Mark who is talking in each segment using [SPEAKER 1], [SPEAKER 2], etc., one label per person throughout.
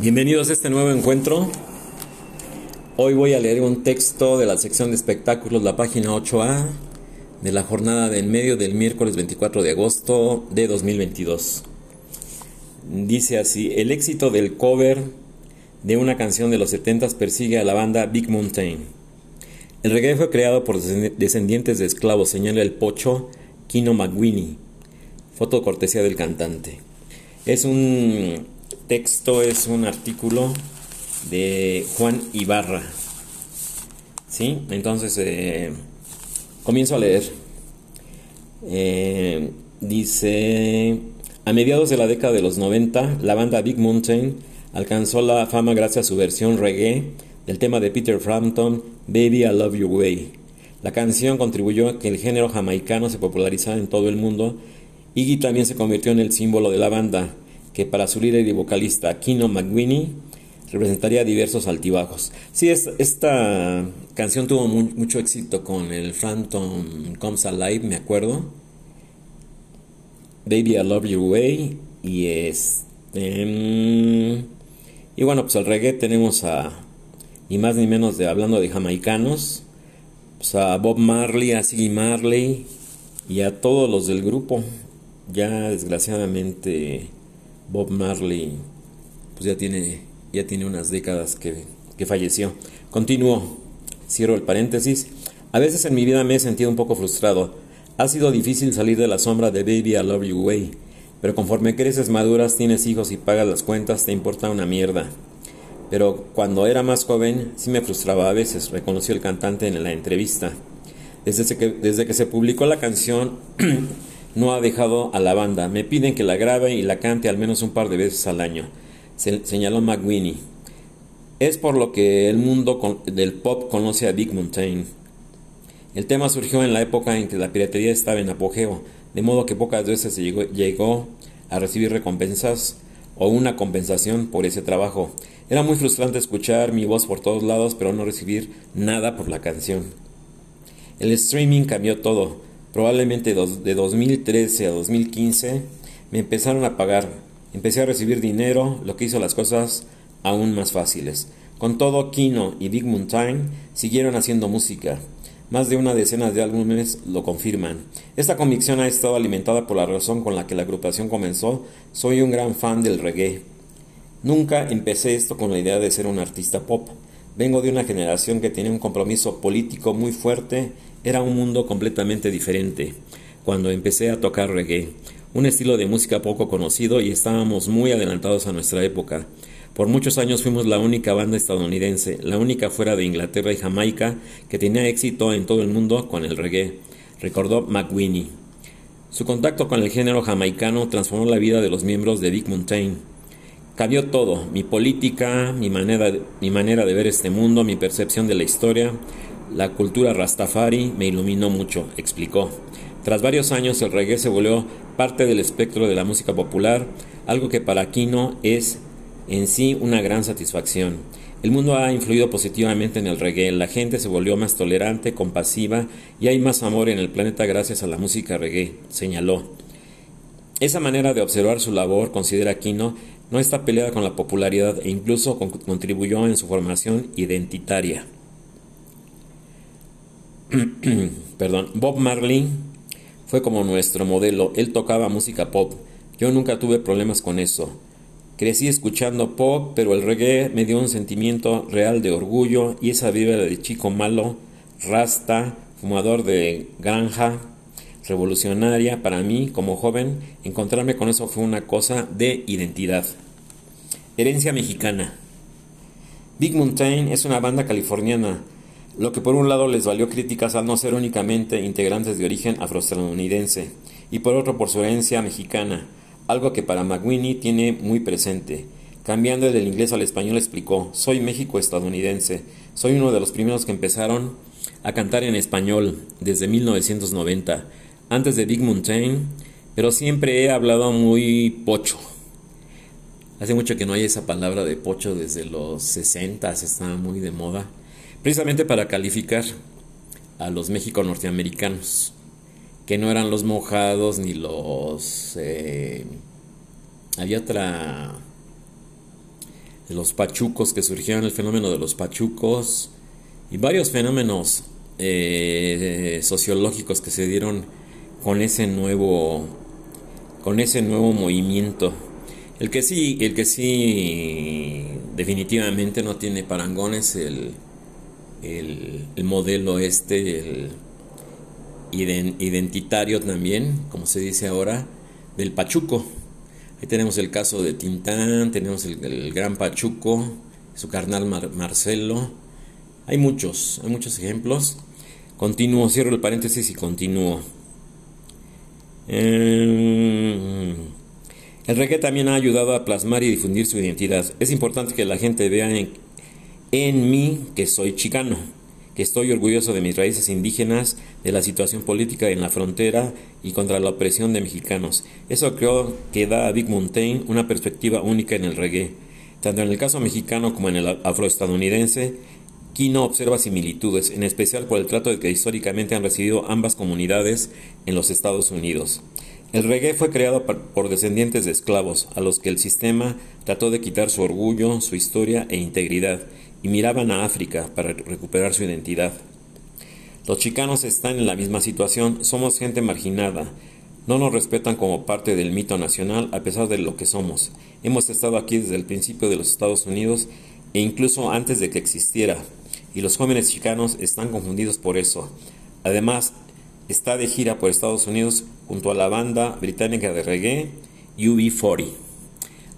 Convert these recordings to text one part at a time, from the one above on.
[SPEAKER 1] Bienvenidos a este nuevo encuentro. Hoy voy a leer un texto de la sección de espectáculos, la página 8A, de la jornada del medio del miércoles 24 de agosto de 2022. Dice así, el éxito del cover de una canción de los 70 persigue a la banda Big Mountain. El reggae fue creado por descendientes de esclavos, señala el pocho Kino McWinney. Foto cortesía del cantante. Es un texto es un artículo de Juan Ibarra. ¿Sí? Entonces, eh, comienzo a leer. Eh, dice, a mediados de la década de los 90, la banda Big Mountain alcanzó la fama gracias a su versión reggae del tema de Peter Frampton, Baby I Love Your Way. La canción contribuyó a que el género jamaicano se popularizara en todo el mundo. Iggy también se convirtió en el símbolo de la banda que para su líder y vocalista Kino McWinney representaría diversos altibajos. Sí, esta canción tuvo mucho éxito con el Phantom Comes Alive, me acuerdo. Baby I Love Your Way y este mm, y bueno, pues el reggae tenemos a ni más ni menos de hablando de jamaicanos, pues a Bob Marley, a Siggy Marley y a todos los del grupo. Ya desgraciadamente Bob Marley pues ya tiene, ya tiene unas décadas que, que falleció. Continúo, cierro el paréntesis. A veces en mi vida me he sentido un poco frustrado. Ha sido difícil salir de la sombra de Baby I Love You Way, pero conforme creces maduras, tienes hijos y pagas las cuentas, te importa una mierda. Pero cuando era más joven sí me frustraba a veces, reconoció el cantante en la entrevista. Desde que, desde que se publicó la canción no ha dejado a la banda. Me piden que la grabe y la cante al menos un par de veces al año, señaló McWinney. Es por lo que el mundo del pop conoce a Big Mountain. El tema surgió en la época en que la piratería estaba en apogeo, de modo que pocas veces se llegó, llegó a recibir recompensas o una compensación por ese trabajo. Era muy frustrante escuchar mi voz por todos lados, pero no recibir nada por la canción. El streaming cambió todo. Probablemente de 2013 a 2015 me empezaron a pagar. Empecé a recibir dinero, lo que hizo las cosas aún más fáciles. Con todo, Kino y Big Mountain siguieron haciendo música. Más de una decena de álbumes lo confirman. Esta convicción ha estado alimentada por la razón con la que la agrupación comenzó. Soy un gran fan del reggae. Nunca empecé esto con la idea de ser un artista pop. Vengo de una generación que tenía un compromiso político muy fuerte era un mundo completamente diferente cuando empecé a tocar reggae, un estilo de música poco conocido y estábamos muy adelantados a nuestra época. Por muchos años fuimos la única banda estadounidense, la única fuera de Inglaterra y Jamaica que tenía éxito en todo el mundo con el reggae, recordó McWinney. Su contacto con el género jamaicano transformó la vida de los miembros de Big Mountain. Cambió todo, mi política, mi manera, mi manera de ver este mundo, mi percepción de la historia, la cultura rastafari me iluminó mucho, explicó. Tras varios años el reggae se volvió parte del espectro de la música popular, algo que para Kino es en sí una gran satisfacción. El mundo ha influido positivamente en el reggae, la gente se volvió más tolerante, compasiva y hay más amor en el planeta gracias a la música reggae, señaló. Esa manera de observar su labor, considera Kino, no está peleada con la popularidad e incluso contribuyó en su formación identitaria. perdón, Bob Marley fue como nuestro modelo. Él tocaba música pop. Yo nunca tuve problemas con eso. Crecí escuchando pop, pero el reggae me dio un sentimiento real de orgullo y esa vibra de chico malo, rasta, fumador de granja, revolucionaria. Para mí, como joven, encontrarme con eso fue una cosa de identidad. Herencia mexicana. Big Mountain es una banda californiana lo que por un lado les valió críticas al no ser únicamente integrantes de origen afroestadounidense y por otro por su herencia mexicana, algo que para McWinney tiene muy presente. Cambiando del inglés al español explicó, soy México-estadounidense, soy uno de los primeros que empezaron a cantar en español desde 1990, antes de Big Mountain, pero siempre he hablado muy pocho. Hace mucho que no hay esa palabra de pocho desde los 60, está muy de moda precisamente para calificar a los México norteamericanos, que no eran los mojados ni los... Eh, había otra... los pachucos que surgieron, el fenómeno de los pachucos y varios fenómenos eh, sociológicos que se dieron con ese nuevo con ese nuevo movimiento. El que sí el que sí definitivamente no tiene parangón es el, el, modelo este el identitario también como se dice ahora del pachuco Ahí tenemos el caso de Tintán, tenemos el, gran Pachuco, su carnal Marcelo. Hay muchos, hay muchos ejemplos. Continúo, cierro el paréntesis y continúo. Em, el reggae también ha ayudado a plasmar y difundir su identidad. Es importante que la gente vea en, en mí que soy chicano que estoy orgulloso de mis raíces indígenas, de la situación política en la frontera y contra la opresión de mexicanos. Eso creo que da a Big Mountain una perspectiva única en el reggae. Tanto en el caso mexicano como en el afroestadounidense, Kino observa similitudes, en especial por el trato que históricamente han recibido ambas comunidades en los Estados Unidos. El reggae fue creado por descendientes de esclavos, a los que el sistema trató de quitar su orgullo, su historia e integridad, y miraban a África para recuperar su identidad. Los chicanos están en la misma situación, somos gente marginada, no nos respetan como parte del mito nacional a pesar de lo que somos. Hemos estado aquí desde el principio de los Estados Unidos e incluso antes de que existiera, y los jóvenes chicanos están confundidos por eso. Además, está de gira por Estados Unidos junto a la banda británica de reggae UB40.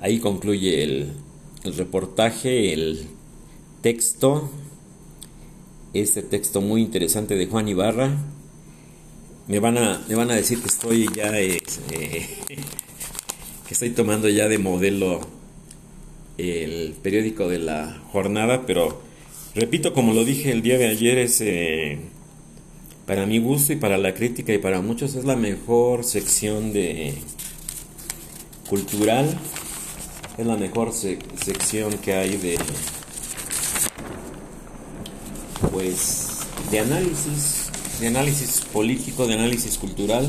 [SPEAKER 1] Ahí concluye el, el reportaje, el texto, este texto muy interesante de Juan Ibarra. Me van a, me van a decir que estoy ya, este, que estoy tomando ya de modelo el periódico de la jornada, pero repito, como lo dije el día de ayer, es eh, para mi gusto y para la crítica y para muchos es la mejor sección de cultural, es la mejor sección que hay de pues de análisis, de análisis político, de análisis cultural.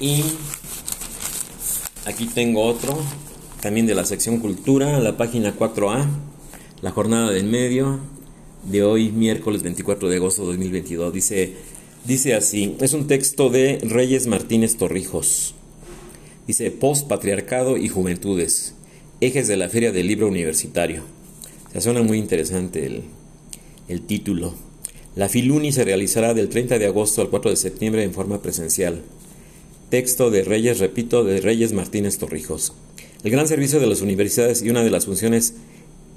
[SPEAKER 1] Y aquí tengo otro, también de la sección cultura, la página 4A, la jornada del medio de hoy, miércoles 24 de agosto de 2022. Dice, dice así, es un texto de Reyes Martínez Torrijos. Dice, post patriarcado y juventudes, ejes de la Feria del Libro Universitario. Se suena muy interesante el, el título. La Filuni se realizará del 30 de agosto al 4 de septiembre en forma presencial. Texto de Reyes, repito, de Reyes Martínez Torrijos. El gran servicio de las universidades y una de las funciones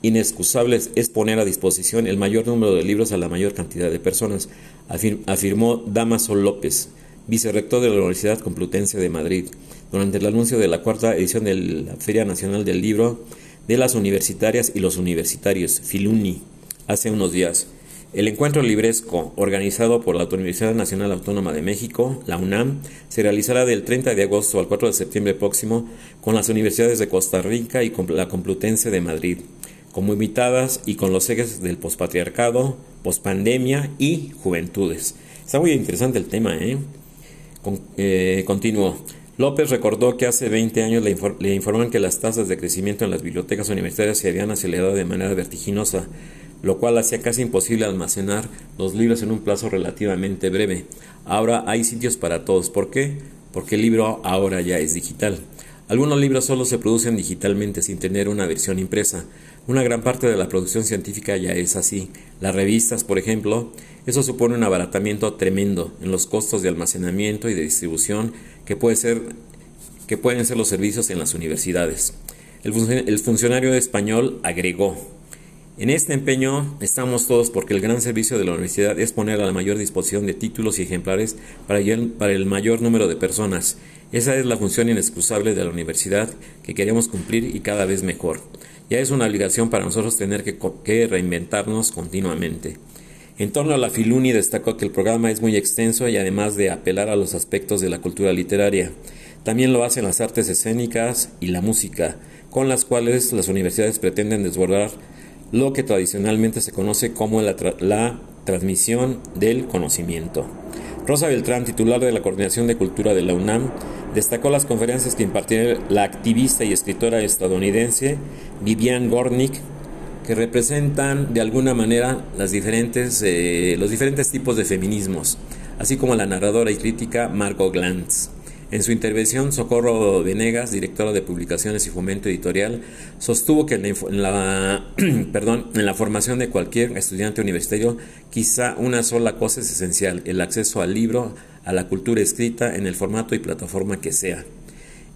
[SPEAKER 1] inexcusables es poner a disposición el mayor número de libros a la mayor cantidad de personas, afirmó Damaso López, vicerrector de la Universidad Complutense de Madrid, durante el anuncio de la cuarta edición de la Feria Nacional del Libro de las universitarias y los universitarios, Filuni, hace unos días. El encuentro libresco, organizado por la Universidad Nacional Autónoma de México, la UNAM, se realizará del 30 de agosto al 4 de septiembre próximo con las universidades de Costa Rica y con la Complutense de Madrid, como invitadas y con los ejes del pospatriarcado, pospandemia y juventudes. Está muy interesante el tema, ¿eh? Con, eh, continuo. López recordó que hace 20 años le, le, informaron que las tasas de crecimiento en las bibliotecas universitarias se habían acelerado de manera vertiginosa, lo cual hacía casi imposible almacenar los libros en un plazo relativamente breve. Ahora hay sitios para todos. ¿Por qué? Porque el libro ahora ya es digital. Algunos libros solo se producen digitalmente sin tener una versión impresa. Una gran parte de la producción científica ya es así. Las revistas, por ejemplo, eso supone un abaratamiento tremendo en los costos de almacenamiento y de distribución que, puede ser, que pueden ser los servicios en las universidades. El, funcionario español agregó, en este empeño estamos todos porque el gran servicio de la universidad es poner a la mayor disposición de títulos y ejemplares para el mayor número de personas. Esa es la función inexcusable de la universidad que queremos cumplir y cada vez mejor. Ya es una obligación para nosotros tener que reinventarnos continuamente. En torno a la Filuni destacó que el programa es muy extenso y además de apelar a los aspectos de la cultura literaria, también lo hacen las artes escénicas y la música, con las cuales las universidades pretenden desbordar lo que tradicionalmente se conoce como la, la transmisión del conocimiento. Rosa Beltrán, titular de la Coordinación de Cultura de la UNAM, Destacó las conferencias que impartió la activista y escritora estadounidense Vivian Gornick, que representan de alguna manera las diferentes, eh, los diferentes tipos de feminismos, así como la narradora y crítica Margot Glantz. En su intervención, Socorro Venegas, directora de Publicaciones y Fomento Editorial, sostuvo que en la, perdón, en la formación de cualquier estudiante universitario, quizá una sola cosa es esencial, el acceso al libro, a la cultura escrita en el formato y plataforma que sea.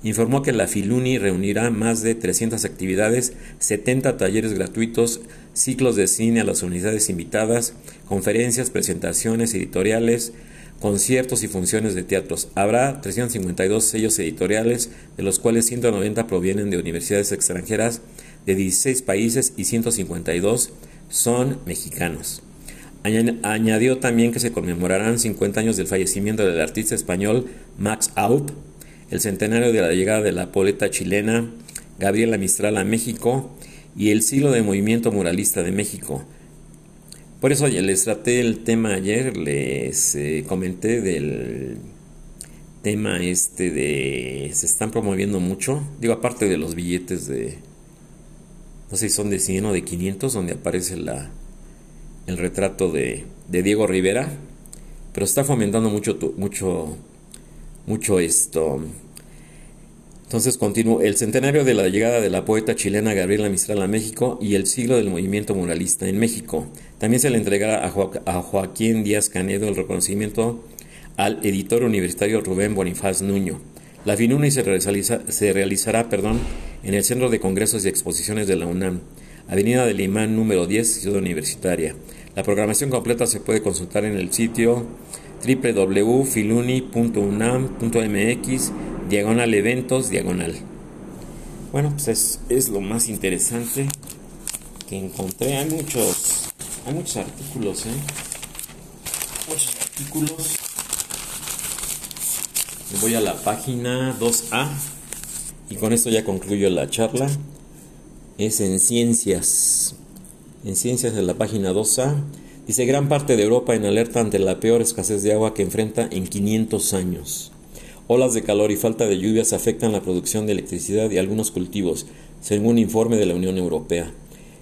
[SPEAKER 1] Informó que la Filuni reunirá más de 300 actividades, 70 talleres gratuitos, ciclos de cine a las unidades invitadas, conferencias, presentaciones editoriales, conciertos y funciones de teatros. Habrá 352 sellos editoriales, de los cuales 190 provienen de universidades extranjeras de 16 países y 152 son mexicanos. Añadió también que se conmemorarán 50 años del fallecimiento del artista español Max Aup, el centenario de la llegada de la poeta chilena Gabriela Mistral a México y el siglo del movimiento muralista de México, por eso les traté el tema ayer, les eh, comenté del tema este de... Se están promoviendo mucho, digo aparte de los billetes de... No sé si son de 100 o de 500, donde aparece la, el retrato de, de Diego Rivera, pero está fomentando mucho, mucho, mucho esto entonces continúo, el centenario de la llegada de la poeta chilena Gabriela Mistral a México y el siglo del movimiento muralista en México. También se le entregará a, Joaquín Díaz Canedo el reconocimiento al editor universitario Rubén Bonifaz Nuño. La FINUNI se, se realizará perdón, en el Centro de Congresos y Exposiciones de la UNAM, Avenida del Imán número 10, Ciudad Universitaria. La programación completa se puede consultar en el sitio www.filuni.unam.mx diagonal eventos, diagonal. Bueno, pues es, lo más interesante que encontré. Hay muchos, hay muchos artículos, ¿eh? Muchos artículos. voy a la página 2A y con esto ya concluyo la charla. Es en ciencias. En ciencias de la página 2A. Dice gran parte de Europa en alerta ante la peor escasez de agua que enfrenta en 500 años. Olas de calor y falta de lluvias afectan la producción de electricidad y algunos cultivos, según un informe de la Unión Europea.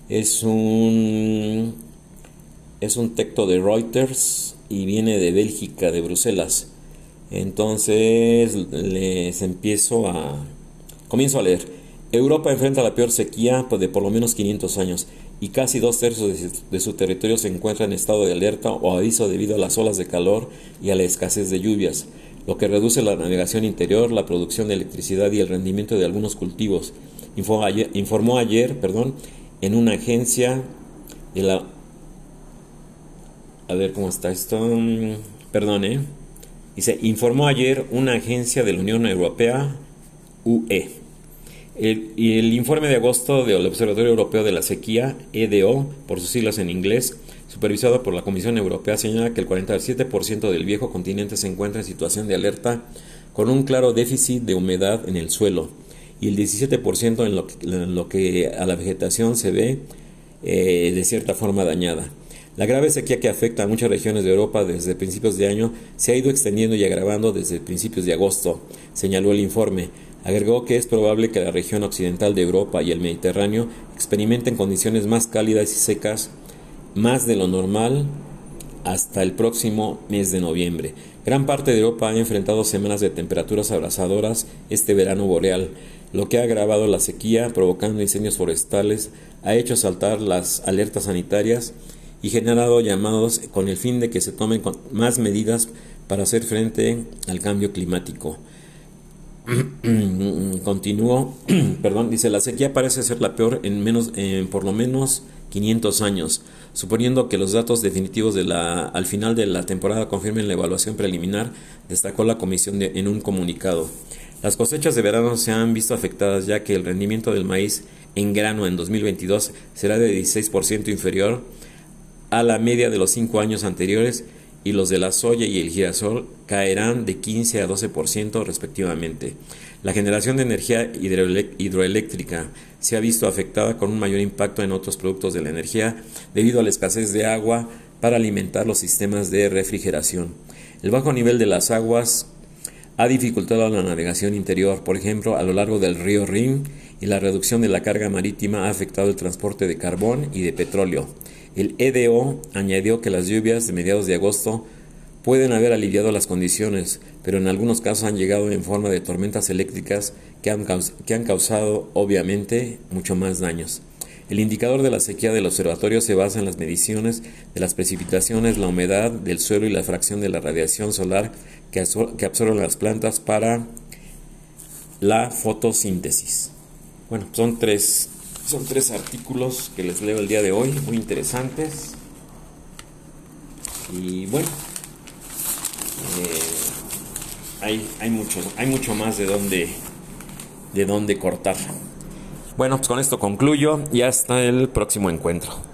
[SPEAKER 1] Es un, es un texto de Reuters y viene de Bélgica, de Bruselas. Entonces les empiezo a... Comienzo a leer. Europa enfrenta la peor sequía de por lo menos 500 años y casi dos tercios de su territorio se encuentra en estado de alerta o aviso debido a las olas de calor y a la escasez de lluvias lo que reduce la navegación interior, la producción de electricidad y el rendimiento de algunos cultivos. Informó ayer, perdón, en una agencia de la... A ver cómo está esto. Perdón, ¿eh? Dice, informó ayer una agencia de la Unión Europea, UE. Y el informe de agosto del Observatorio Europeo de la Sequía, EDO, por sus siglas en inglés, supervisado por la Comisión Europea, señala que el 47% del viejo continente se encuentra en situación de alerta con un claro déficit de humedad en el suelo y el 17% en lo, que, en lo que a la vegetación se ve eh, de cierta forma dañada. La grave sequía que afecta a muchas regiones de Europa desde principios de año se ha ido extendiendo y agravando desde principios de agosto, señaló el informe. Agregó que es probable que la región occidental de Europa y el Mediterráneo experimenten condiciones más cálidas y secas más de lo normal hasta el próximo mes de noviembre. Gran parte de Europa ha enfrentado semanas de temperaturas abrasadoras este verano boreal, lo que ha agravado la sequía, provocando incendios forestales, ha hecho saltar las alertas sanitarias y generado llamados con el fin de que se tomen más medidas para hacer frente al cambio climático. Continuó, perdón, dice la sequía parece ser la peor en menos, en por lo menos 500 años. Suponiendo que los datos definitivos de la, al final de la temporada confirmen la evaluación preliminar, destacó la comisión en un comunicado. Las cosechas de verano se han visto afectadas ya que el rendimiento del maíz en grano en 2022 será de 16% inferior a la media de los cinco años anteriores y los de la soya y el girasol caerán de 15 a 12% respectivamente. La generación de energía hidroeléctrica se ha visto afectada con un mayor impacto en otros productos de la energía debido a la escasez de agua para alimentar los sistemas de refrigeración. El bajo nivel de las aguas ha dificultado la navegación interior, por ejemplo, a lo largo del río Rin, y la reducción de la carga marítima ha afectado el transporte de carbón y de petróleo. El EDO añadió que las lluvias de mediados de agosto pueden haber aliviado las condiciones, pero en algunos casos han llegado en forma de tormentas eléctricas que han, que han causado, obviamente, mucho más daños. El indicador de la sequía del observatorio se basa en las mediciones de las precipitaciones, la humedad del suelo y la fracción de la radiación solar que absorben las plantas para la fotosíntesis. Bueno, son tres, son tres artículos que les leo el día de hoy, muy interesantes. Y bueno, eh, hay, hay, mucho, hay mucho más de dónde, de dónde cortar. Bueno, pues con esto concluyo y hasta el próximo encuentro.